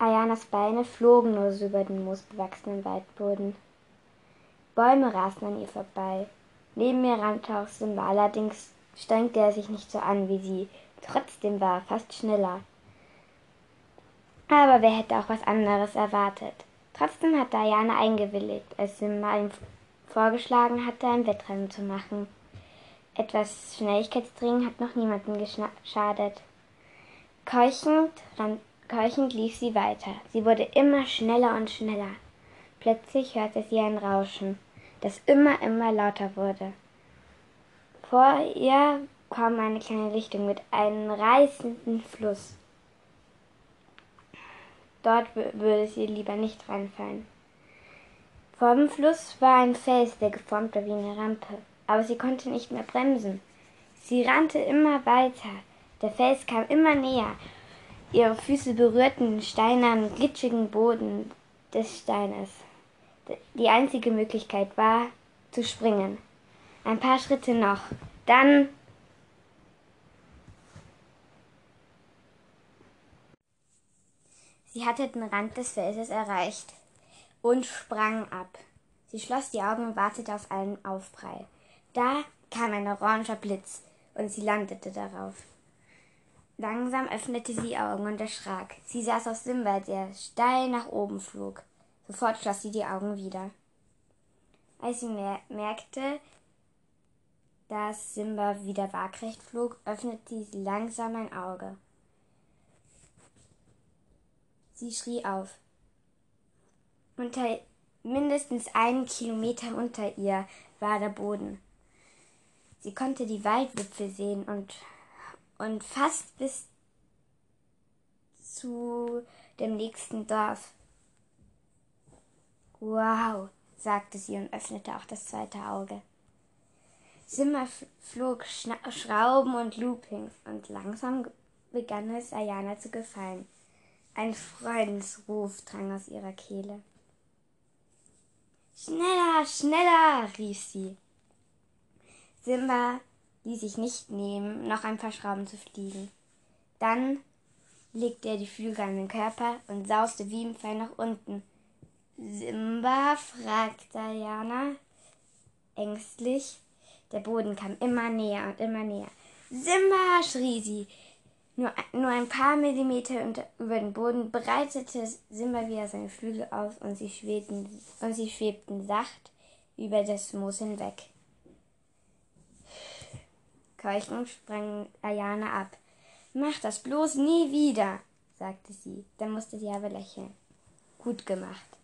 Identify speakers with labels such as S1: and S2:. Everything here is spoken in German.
S1: Ayanas Beine flogen nur so über den moosbewachsenen Waldboden. Bäume rasten an ihr vorbei. Neben ihr rannte auch Simba, allerdings strengte er sich nicht so an wie sie. Trotzdem war er fast schneller. Aber wer hätte auch was anderes erwartet? Trotzdem hat Diana eingewilligt, als Simba ihm vorgeschlagen hatte, ein Wettrennen zu machen. Etwas Schnelligkeitstraining hat noch niemandem geschadet. Keuchend, keuchend lief sie weiter. Sie wurde immer schneller und schneller. Plötzlich hörte sie ein Rauschen, das immer, immer lauter wurde. Vor ihr kam eine kleine Lichtung mit einem reißenden Fluss. Dort würde sie lieber nicht reinfallen. Vor dem Fluss war ein Fels, der geformt war wie eine Rampe, aber sie konnte nicht mehr bremsen. Sie rannte immer weiter. Der Fels kam immer näher. Ihre Füße berührten den steinernen, glitschigen Boden des Steines. Die einzige Möglichkeit war, zu springen. Ein paar Schritte noch. Dann Sie hatte den Rand des Felses erreicht und sprang ab. Sie schloss die Augen und wartete auf einen Aufprall. Da kam ein oranger Blitz und sie landete darauf. Langsam öffnete sie die Augen und erschrak. Sie saß auf Simba, der steil nach oben flog. Sofort schloss sie die Augen wieder. Als sie mer merkte, dass Simba wieder waagrecht flog, öffnete sie langsam ein Auge. Sie schrie auf. Unter mindestens einen Kilometer unter ihr war der Boden. Sie konnte die Waldwipfel sehen und, und fast bis zu dem nächsten Dorf. Wow, sagte sie und öffnete auch das zweite Auge. Simmer flog Schrauben und Loopings und langsam begann es Ayana zu gefallen. Ein Freudensruf drang aus ihrer Kehle. Schneller, schneller, rief sie. Simba ließ sich nicht nehmen, noch ein paar Schrauben zu fliegen. Dann legte er die Flügel an den Körper und sauste wie im Pfeil nach unten. Simba? fragte Diana ängstlich. Der Boden kam immer näher und immer näher. Simba! schrie sie. Nur, nur ein paar Millimeter unter, über den Boden breitete Simba wieder seine Flügel aus und sie, schwebten, und sie schwebten sacht über das Moos hinweg. Keuchend sprang Ayana ab. Mach das bloß nie wieder, sagte sie. Dann musste sie aber lächeln. Gut gemacht.